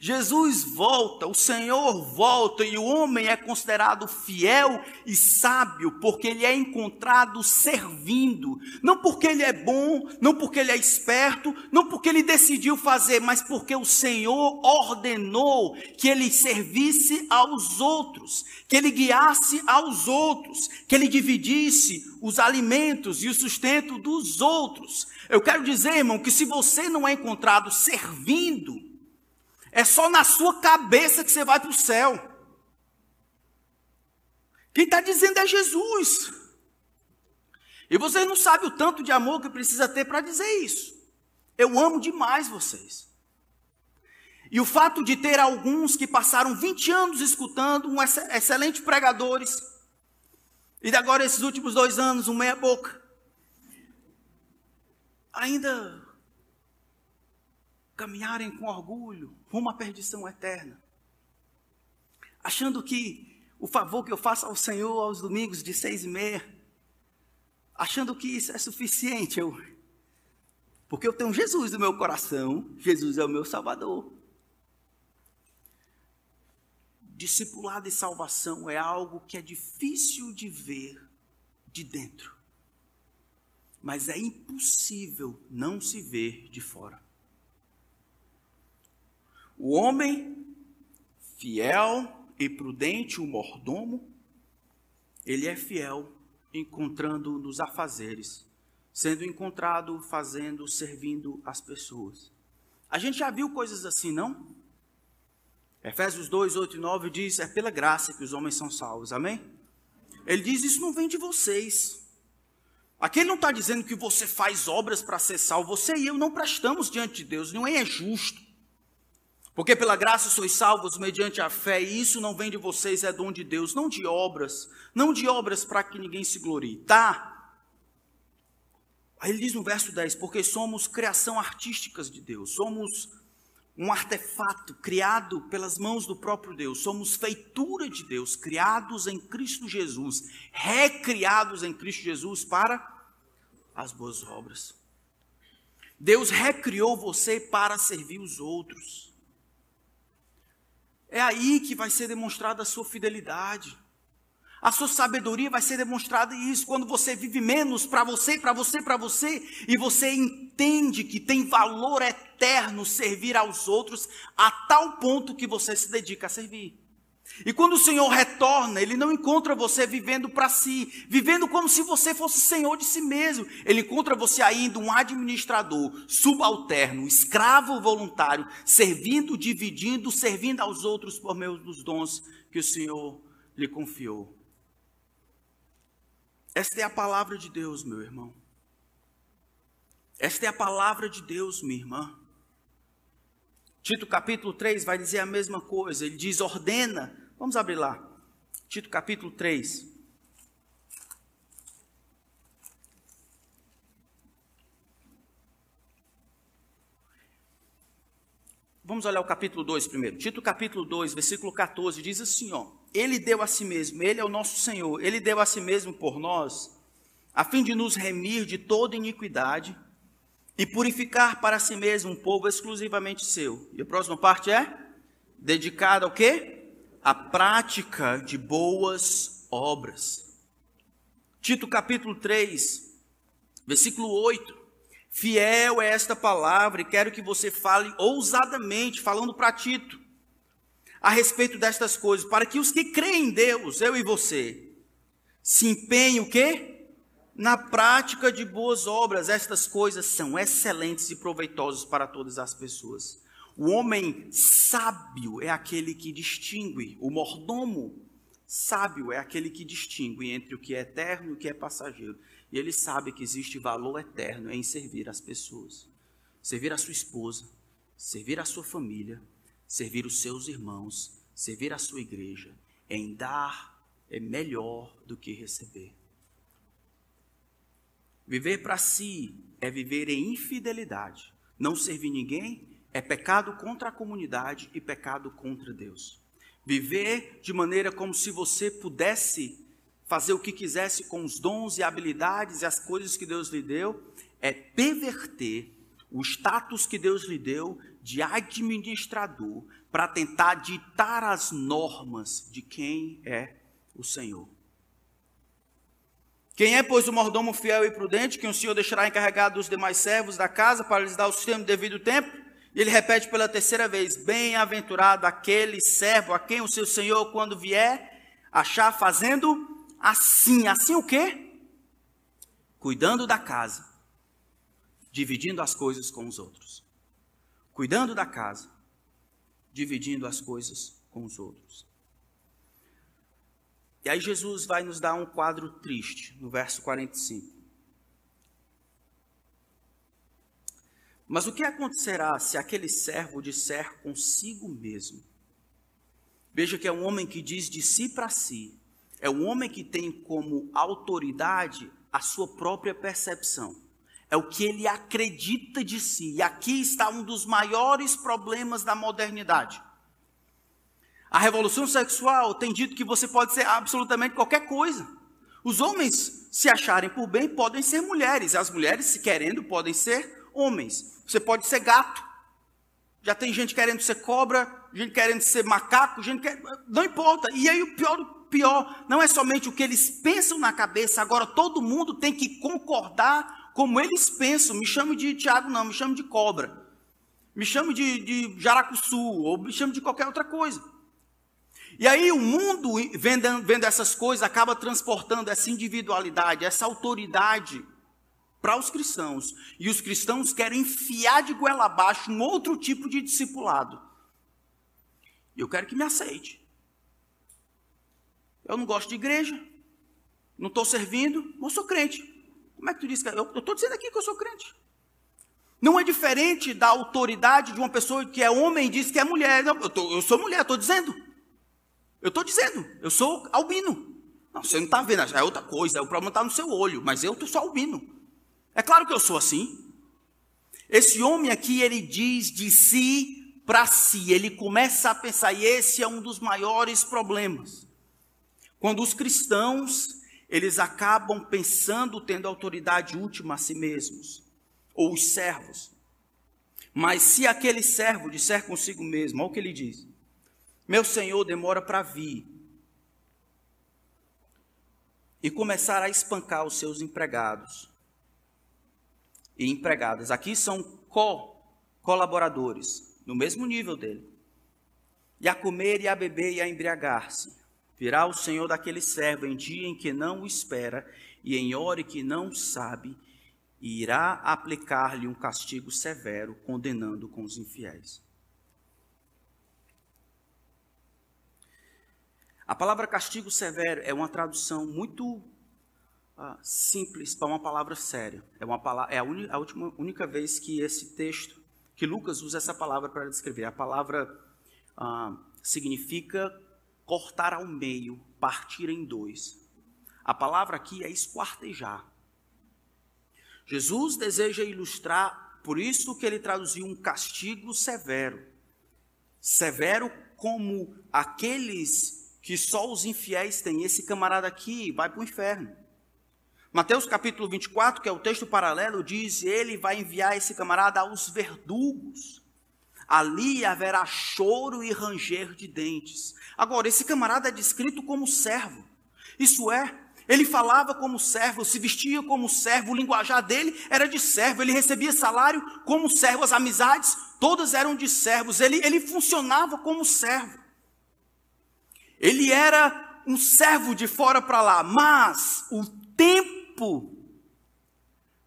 S1: Jesus volta, o Senhor volta e o homem é considerado fiel e sábio porque ele é encontrado servindo, não porque ele é bom, não porque ele é esperto, não porque ele decidiu fazer, mas porque o Senhor ordenou que ele servisse aos outros, que ele guiasse aos outros, que ele dividisse os alimentos e o sustento dos outros. Eu quero dizer, irmão, que se você não é encontrado servindo, é só na sua cabeça que você vai para o céu. Quem está dizendo é Jesus. E vocês não sabem o tanto de amor que precisa ter para dizer isso. Eu amo demais vocês. E o fato de ter alguns que passaram 20 anos escutando, um excelente pregadores, e agora esses últimos dois anos, um meia boca, ainda caminharem com orgulho rumo à perdição eterna, achando que o favor que eu faço ao Senhor aos domingos de seis e meia, achando que isso é suficiente, eu, porque eu tenho Jesus no meu coração, Jesus é o meu Salvador. Discipulado e salvação é algo que é difícil de ver de dentro, mas é impossível não se ver de fora. O homem fiel e prudente, o mordomo, ele é fiel encontrando nos afazeres, sendo encontrado fazendo, servindo as pessoas. A gente já viu coisas assim, não? Efésios 2, 8 e 9 diz: É pela graça que os homens são salvos, amém? Ele diz: Isso não vem de vocês. Aqui ele não está dizendo que você faz obras para ser salvo. Você e eu não prestamos diante de Deus, não é justo. Porque pela graça sois salvos mediante a fé, e isso não vem de vocês, é dom de Deus, não de obras, não de obras para que ninguém se glorie, tá? Aí ele diz no verso 10: Porque somos criação artísticas de Deus, somos um artefato criado pelas mãos do próprio Deus, somos feitura de Deus, criados em Cristo Jesus, recriados em Cristo Jesus para as boas obras. Deus recriou você para servir os outros. É aí que vai ser demonstrada a sua fidelidade. A sua sabedoria vai ser demonstrada isso quando você vive menos para você, para você, para você, e você entende que tem valor eterno servir aos outros a tal ponto que você se dedica a servir. E quando o Senhor retorna, Ele não encontra você vivendo para si, vivendo como se você fosse Senhor de si mesmo. Ele encontra você ainda um administrador, subalterno, escravo voluntário, servindo, dividindo, servindo aos outros por meio dos dons que o Senhor lhe confiou. Esta é a palavra de Deus, meu irmão. Esta é a palavra de Deus, minha irmã. Tito capítulo 3 vai dizer a mesma coisa. Ele diz: ordena. Vamos abrir lá. Tito capítulo 3. Vamos olhar o capítulo 2 primeiro. Tito capítulo 2, versículo 14, diz assim, ó: Ele deu a si mesmo, ele é o nosso Senhor, ele deu a si mesmo por nós, a fim de nos remir de toda iniquidade e purificar para si mesmo um povo exclusivamente seu. E a próxima parte é dedicada ao quê? A prática de boas obras. Tito capítulo 3, versículo 8. Fiel é esta palavra e quero que você fale ousadamente, falando para Tito, a respeito destas coisas, para que os que creem em Deus, eu e você, se empenhem o quê? Na prática de boas obras. Estas coisas são excelentes e proveitosas para todas as pessoas. O homem sábio é aquele que distingue, o mordomo sábio é aquele que distingue entre o que é eterno e o que é passageiro. E ele sabe que existe valor eterno em servir as pessoas. Servir a sua esposa, servir a sua família, servir os seus irmãos, servir a sua igreja. Em dar é melhor do que receber. Viver para si é viver em infidelidade. Não servir ninguém é pecado contra a comunidade e pecado contra Deus. Viver de maneira como se você pudesse fazer o que quisesse com os dons e habilidades e as coisas que Deus lhe deu, é perverter o status que Deus lhe deu de administrador para tentar ditar as normas de quem é o Senhor. Quem é, pois, o mordomo fiel e prudente, quem o Senhor deixará encarregado dos demais servos da casa para lhes dar o sistema devido tempo? E ele repete pela terceira vez: Bem-aventurado aquele servo a quem o seu Senhor, quando vier, achar fazendo assim. Assim o quê? Cuidando da casa, dividindo as coisas com os outros. Cuidando da casa, dividindo as coisas com os outros. E aí Jesus vai nos dar um quadro triste, no verso 45. Mas o que acontecerá se aquele servo disser consigo mesmo? Veja que é um homem que diz de si para si: é o homem que tem como autoridade a sua própria percepção. É o que ele acredita de si. E aqui está um dos maiores problemas da modernidade. A revolução sexual tem dito que você pode ser absolutamente qualquer coisa. Os homens, se acharem por bem, podem ser mulheres. As mulheres, se querendo, podem ser homens. Você pode ser gato. Já tem gente querendo ser cobra, gente querendo ser macaco, gente quer... não importa. E aí o pior pior, não é somente o que eles pensam na cabeça, agora todo mundo tem que concordar como eles pensam. Me chame de Tiago, não, me chame de cobra. Me chame de, de jaracuçu, ou me chame de qualquer outra coisa. E aí o mundo, vendo, vendo essas coisas, acaba transportando essa individualidade, essa autoridade para os cristãos. E os cristãos querem enfiar de goela abaixo um outro tipo de discipulado. Eu quero que me aceite. Eu não gosto de igreja, não estou servindo, mas sou crente. Como é que tu diz que eu estou dizendo aqui que eu sou crente? Não é diferente da autoridade de uma pessoa que é homem e diz que é mulher. Não, eu, tô, eu sou mulher, estou dizendo. Eu estou dizendo, eu sou albino. Não, você não está vendo, é outra coisa, o problema está no seu olho, mas eu sou albino. É claro que eu sou assim. Esse homem aqui, ele diz de si para si, ele começa a pensar, e esse é um dos maiores problemas. Quando os cristãos, eles acabam pensando tendo autoridade última a si mesmos, ou os servos. Mas se aquele servo disser consigo mesmo, olha o que ele diz: Meu senhor demora para vir e começar a espancar os seus empregados e empregadas. Aqui são co-colaboradores, no mesmo nível dele. E a comer e a beber e a embriagar-se. Virá o Senhor daquele servo em dia em que não o espera e em hora que não sabe, e irá aplicar-lhe um castigo severo, condenando com os infiéis. A palavra castigo severo é uma tradução muito ah, simples para uma palavra séria. É, uma palavra, é a, a última, única vez que esse texto, que Lucas usa essa palavra para descrever. A palavra ah, significa cortar ao meio, partir em dois. A palavra aqui é esquartejar. Jesus deseja ilustrar, por isso que ele traduziu um castigo severo. Severo como aqueles que só os infiéis têm. Esse camarada aqui vai para o inferno. Mateus capítulo 24, que é o texto paralelo, diz: Ele vai enviar esse camarada aos verdugos. Ali haverá choro e ranger de dentes. Agora, esse camarada é descrito como servo. Isso é, ele falava como servo, se vestia como servo, o linguajar dele era de servo, ele recebia salário como servo, as amizades todas eram de servos, ele, ele funcionava como servo. Ele era um servo de fora para lá, mas o tempo,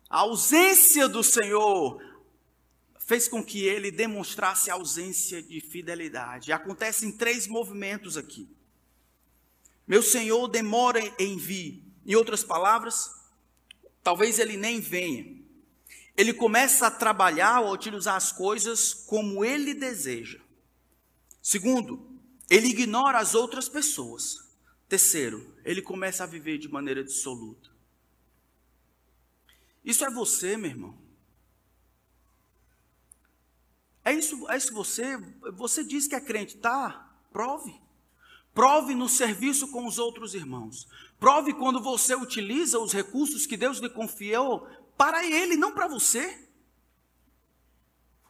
S1: a ausência do Senhor, fez com que ele demonstrasse ausência de fidelidade. Acontece em três movimentos aqui. Meu Senhor demora em vir. Em outras palavras, talvez ele nem venha. Ele começa a trabalhar ou a utilizar as coisas como ele deseja. Segundo, ele ignora as outras pessoas. Terceiro, ele começa a viver de maneira dissoluta. Isso é você, meu irmão. É isso, é isso você, você diz que é crente, tá? Prove. Prove no serviço com os outros irmãos. Prove quando você utiliza os recursos que Deus lhe confiou para ele, não para você.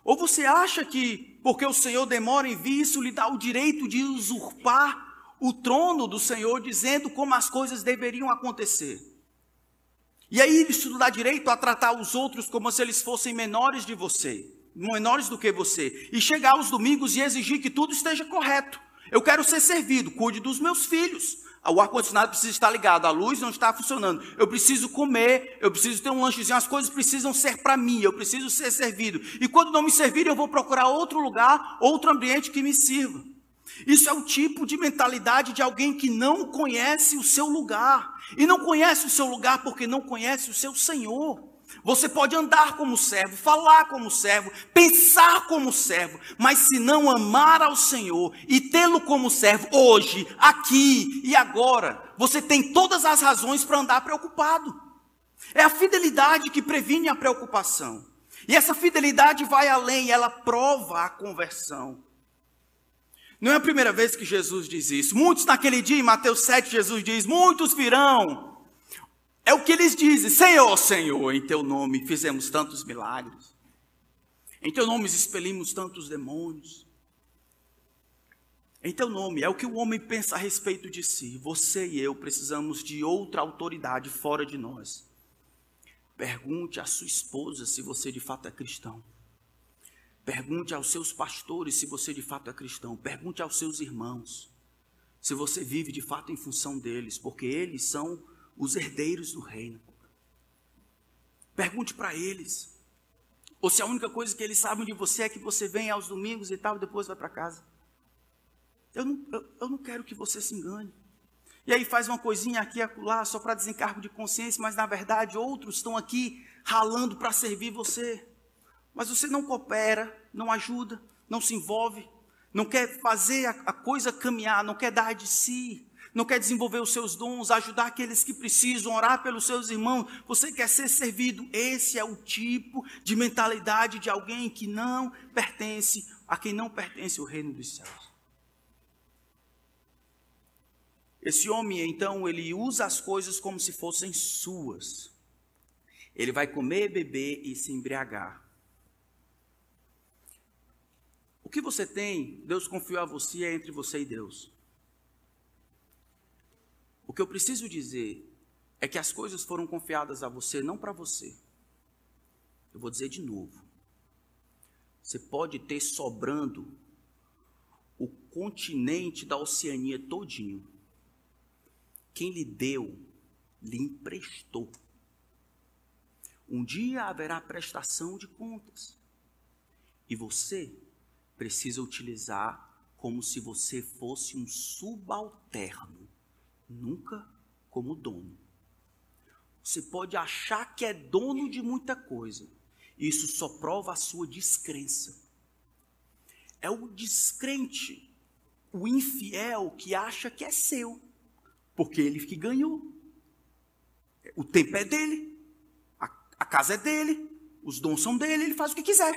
S1: Ou você acha que, porque o Senhor demora em vir, isso lhe dá o direito de usurpar o trono do Senhor, dizendo como as coisas deveriam acontecer? E aí isso dá direito a tratar os outros como se eles fossem menores de você, menores do que você, e chegar aos domingos e exigir que tudo esteja correto. Eu quero ser servido, cuide dos meus filhos. O ar-condicionado precisa estar ligado, a luz não está funcionando. Eu preciso comer, eu preciso ter um lanchezinho, as coisas precisam ser para mim, eu preciso ser servido. E quando não me servirem, eu vou procurar outro lugar, outro ambiente que me sirva. Isso é o tipo de mentalidade de alguém que não conhece o seu lugar. E não conhece o seu lugar porque não conhece o seu Senhor. Você pode andar como servo, falar como servo, pensar como servo, mas se não amar ao Senhor e tê-lo como servo hoje, aqui e agora, você tem todas as razões para andar preocupado. É a fidelidade que previne a preocupação. E essa fidelidade vai além, ela prova a conversão. Não é a primeira vez que Jesus diz isso. Muitos naquele dia, em Mateus 7, Jesus diz: Muitos virão é o que eles dizem: Senhor, Senhor, em teu nome fizemos tantos milagres, em teu nome expelimos tantos demônios. Em teu nome, é o que o homem pensa a respeito de si. Você e eu precisamos de outra autoridade fora de nós. Pergunte à sua esposa se você de fato é cristão. Pergunte aos seus pastores se você de fato é cristão. Pergunte aos seus irmãos se você vive de fato em função deles, porque eles são os herdeiros do reino. Pergunte para eles. Ou se a única coisa que eles sabem de você é que você vem aos domingos e tal, e depois vai para casa. Eu não, eu, eu não quero que você se engane. E aí faz uma coisinha aqui e acolá, só para desencargo de consciência, mas na verdade outros estão aqui ralando para servir você. Mas você não coopera, não ajuda, não se envolve, não quer fazer a, a coisa caminhar, não quer dar de si não quer desenvolver os seus dons, ajudar aqueles que precisam, orar pelos seus irmãos, você quer ser servido. Esse é o tipo de mentalidade de alguém que não pertence, a quem não pertence o reino dos céus. Esse homem, então, ele usa as coisas como se fossem suas. Ele vai comer, beber e se embriagar. O que você tem, Deus confiou a você, é entre você e Deus. O que eu preciso dizer é que as coisas foram confiadas a você, não para você. Eu vou dizer de novo. Você pode ter sobrando o continente da Oceania todinho. Quem lhe deu, lhe emprestou. Um dia haverá prestação de contas. E você precisa utilizar como se você fosse um subalterno, nunca como dono. Você pode achar que é dono de muita coisa. Isso só prova a sua descrença. É o descrente, o infiel que acha que é seu, porque ele que ganhou. O tempo é dele, a, a casa é dele, os dons são dele, ele faz o que quiser.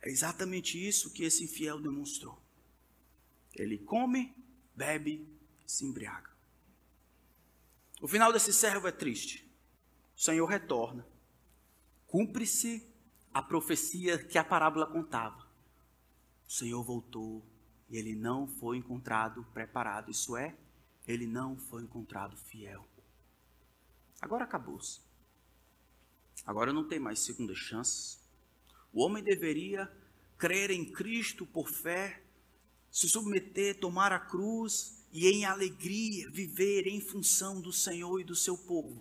S1: É exatamente isso que esse infiel demonstrou. Ele come, bebe, se embriaga. O final desse servo é triste. O Senhor retorna. Cumpre-se a profecia que a parábola contava. O Senhor voltou e ele não foi encontrado preparado. Isso é, ele não foi encontrado fiel. Agora acabou-se. Agora não tem mais segunda chance. O homem deveria crer em Cristo por fé, se submeter, tomar a cruz e em alegria viver em função do Senhor e do seu povo.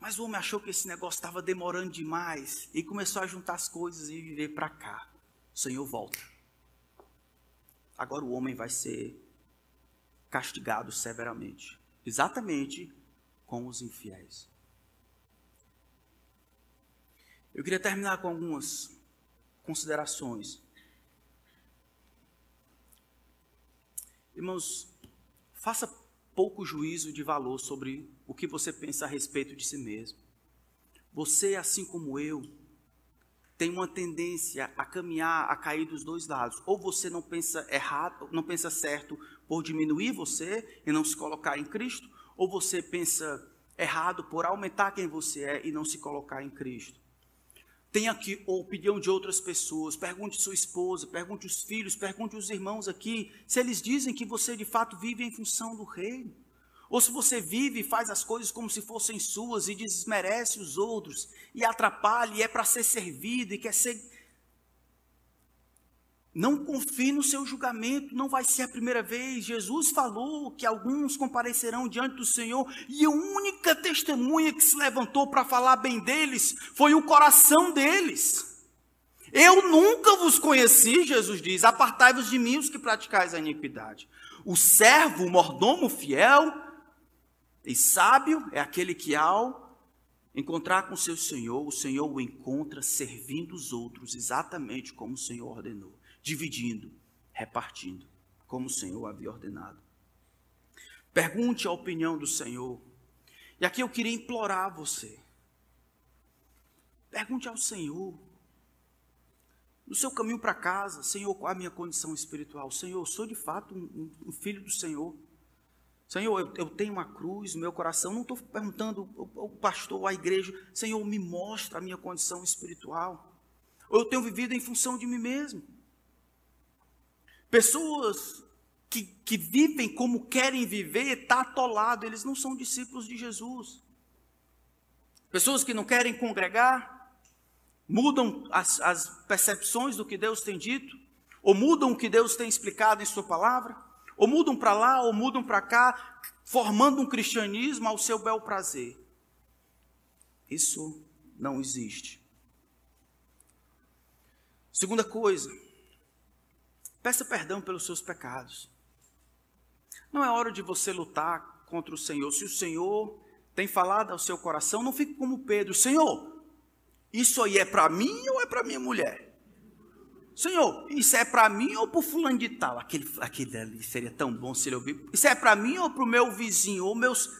S1: Mas o homem achou que esse negócio estava demorando demais e começou a juntar as coisas e viver para cá. O Senhor volta. Agora o homem vai ser castigado severamente, exatamente com os infiéis. Eu queria terminar com algumas considerações. Irmãos, faça pouco juízo de valor sobre o que você pensa a respeito de si mesmo. Você, assim como eu, tem uma tendência a caminhar, a cair dos dois lados. Ou você não pensa errado, não pensa certo por diminuir você e não se colocar em Cristo, ou você pensa errado por aumentar quem você é e não se colocar em Cristo. Tenha aqui a opinião de outras pessoas, pergunte sua esposa, pergunte os filhos, pergunte os irmãos aqui, se eles dizem que você de fato vive em função do reino. Ou se você vive e faz as coisas como se fossem suas e desmerece os outros e atrapalha e é para ser servido e quer ser não confie no seu julgamento, não vai ser a primeira vez. Jesus falou que alguns comparecerão diante do Senhor e a única testemunha que se levantou para falar bem deles foi o coração deles. Eu nunca vos conheci, Jesus diz, apartai-vos de mim os que praticais a iniquidade. O servo, o mordomo fiel e sábio é aquele que ao encontrar com seu Senhor, o Senhor o encontra servindo os outros exatamente como o Senhor ordenou dividindo, repartindo, como o Senhor havia ordenado. Pergunte a opinião do Senhor. E aqui eu queria implorar você. Pergunte ao Senhor. No seu caminho para casa, Senhor, qual a minha condição espiritual? Senhor, eu sou de fato um, um filho do Senhor. Senhor, eu, eu, tenho uma cruz no meu coração. Não estou perguntando ao pastor, à igreja, Senhor, me mostra a minha condição espiritual. Ou eu tenho vivido em função de mim mesmo. Pessoas que, que vivem como querem viver, está atolado, eles não são discípulos de Jesus. Pessoas que não querem congregar, mudam as, as percepções do que Deus tem dito, ou mudam o que Deus tem explicado em Sua palavra, ou mudam para lá, ou mudam para cá, formando um cristianismo ao seu bel prazer. Isso não existe. Segunda coisa, Peça perdão pelos seus pecados. Não é hora de você lutar contra o Senhor. Se o Senhor tem falado ao seu coração, não fique como Pedro. Senhor, isso aí é para mim ou é para minha mulher? Senhor, isso é para mim ou para o fulano de tal? Aquele, aquele ali seria tão bom se ele ouvir. Isso é para mim ou para o meu vizinho? Ou meus...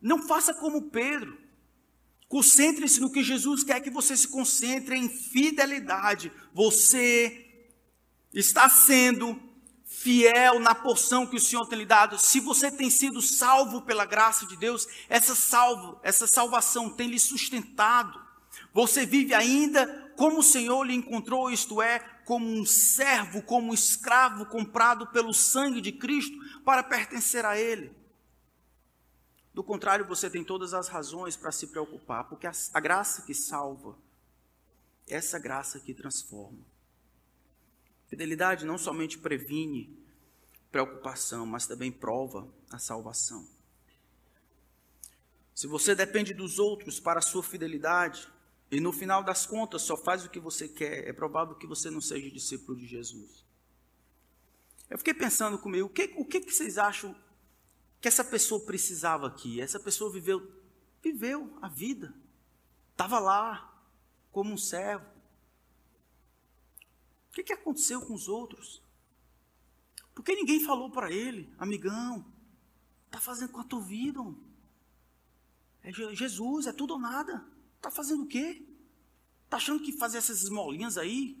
S1: Não faça como Pedro. Concentre-se no que Jesus quer que você se concentre em fidelidade. Você está sendo fiel na porção que o Senhor tem lhe dado, se você tem sido salvo pela graça de Deus, essa salvo, essa salvação tem lhe sustentado. Você vive ainda como o Senhor lhe encontrou, isto é, como um servo, como um escravo comprado pelo sangue de Cristo para pertencer a Ele. Do contrário, você tem todas as razões para se preocupar, porque a, a graça que salva, essa graça que transforma. Fidelidade não somente previne preocupação, mas também prova a salvação. Se você depende dos outros para a sua fidelidade, e no final das contas só faz o que você quer, é provável que você não seja discípulo de Jesus. Eu fiquei pensando comigo, o que, o que, vocês acham que essa pessoa precisava aqui? Essa pessoa viveu, viveu a vida, estava lá como um servo. O que, que aconteceu com os outros? Por que ninguém falou para ele, amigão, está fazendo com a tua vida? É Jesus, é tudo ou nada. Está fazendo o quê? Está achando que fazer essas esmolinhas aí?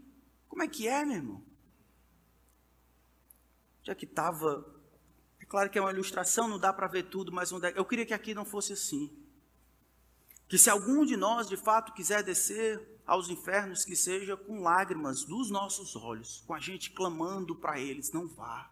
S1: Como é que é, meu irmão? Já que estava. É claro que é uma ilustração, não dá para ver tudo, mas eu queria que aqui não fosse assim. Que se algum de nós de fato quiser descer aos infernos, que seja com lágrimas dos nossos olhos, com a gente clamando para eles, não vá.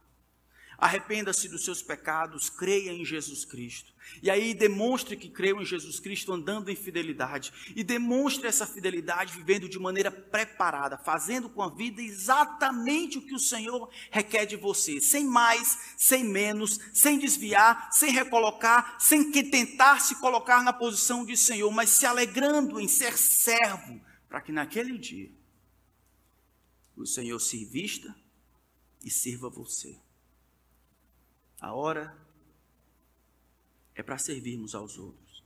S1: Arrependa-se dos seus pecados, creia em Jesus Cristo. E aí demonstre que creu em Jesus Cristo andando em fidelidade. E demonstre essa fidelidade vivendo de maneira preparada, fazendo com a vida exatamente o que o Senhor requer de você. Sem mais, sem menos, sem desviar, sem recolocar, sem tentar se colocar na posição de Senhor, mas se alegrando em ser servo, para que naquele dia o Senhor se vista e sirva você. A hora é para servirmos aos outros.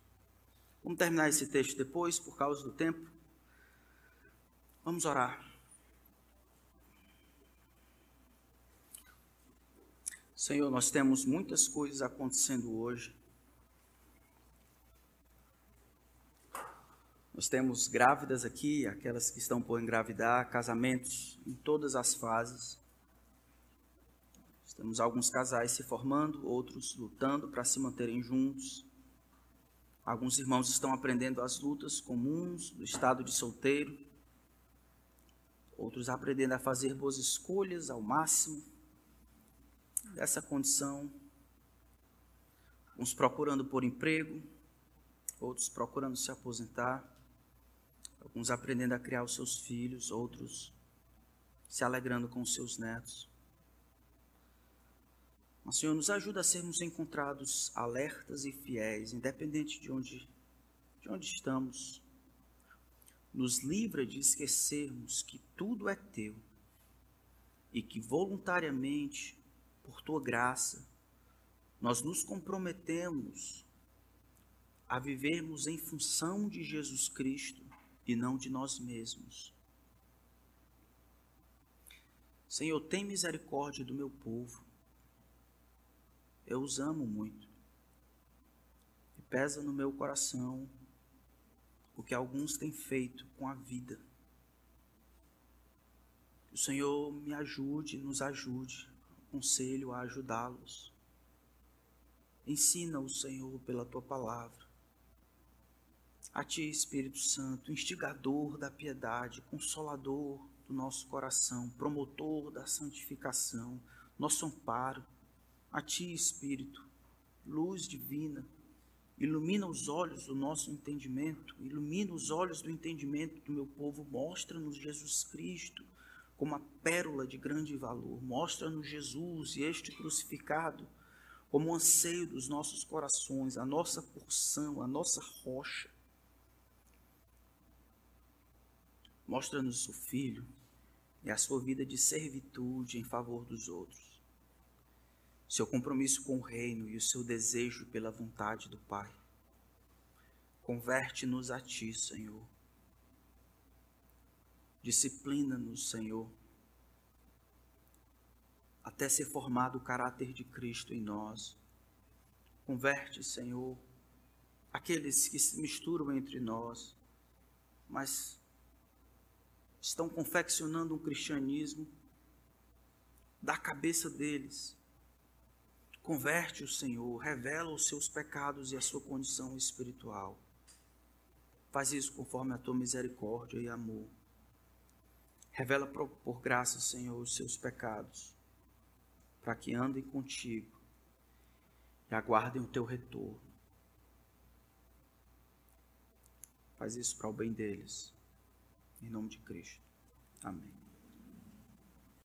S1: Vamos terminar esse texto depois, por causa do tempo. Vamos orar. Senhor, nós temos muitas coisas acontecendo hoje. Nós temos grávidas aqui, aquelas que estão por engravidar, casamentos em todas as fases. Temos alguns casais se formando, outros lutando para se manterem juntos. Alguns irmãos estão aprendendo as lutas comuns do estado de solteiro. Outros aprendendo a fazer boas escolhas ao máximo dessa condição. Uns procurando por emprego, outros procurando se aposentar. Alguns aprendendo a criar os seus filhos, outros se alegrando com os seus netos. Mas, Senhor, nos ajuda a sermos encontrados alertas e fiéis, independente de onde, de onde estamos. Nos livra de esquecermos que tudo é teu e que voluntariamente, por tua graça, nós nos comprometemos a vivermos em função de Jesus Cristo e não de nós mesmos. Senhor, tem misericórdia do meu povo. Eu os amo muito. E pesa no meu coração o que alguns têm feito com a vida. Que o Senhor me ajude, nos ajude, aconselho a ajudá-los. Ensina o Senhor pela tua palavra. A ti, Espírito Santo, instigador da piedade, consolador do nosso coração, promotor da santificação, nosso amparo. A Ti, Espírito, luz divina, ilumina os olhos do nosso entendimento, ilumina os olhos do entendimento do meu povo, mostra-nos Jesus Cristo como a pérola de grande valor, mostra-nos Jesus e este crucificado como o anseio dos nossos corações, a nossa porção, a nossa rocha. Mostra-nos o Filho e a sua vida de servitude em favor dos outros seu compromisso com o reino e o seu desejo pela vontade do Pai. Converte-nos a Ti, Senhor. Disciplina-nos, Senhor, até ser formado o caráter de Cristo em nós. Converte, Senhor, aqueles que se misturam entre nós, mas estão confeccionando um cristianismo da cabeça deles Converte o Senhor, revela os seus pecados e a sua condição espiritual. Faz isso conforme a tua misericórdia e amor. Revela por, por graça, Senhor, os seus pecados, para que andem contigo e aguardem o teu retorno. Faz isso para o bem deles. Em nome de Cristo. Amém.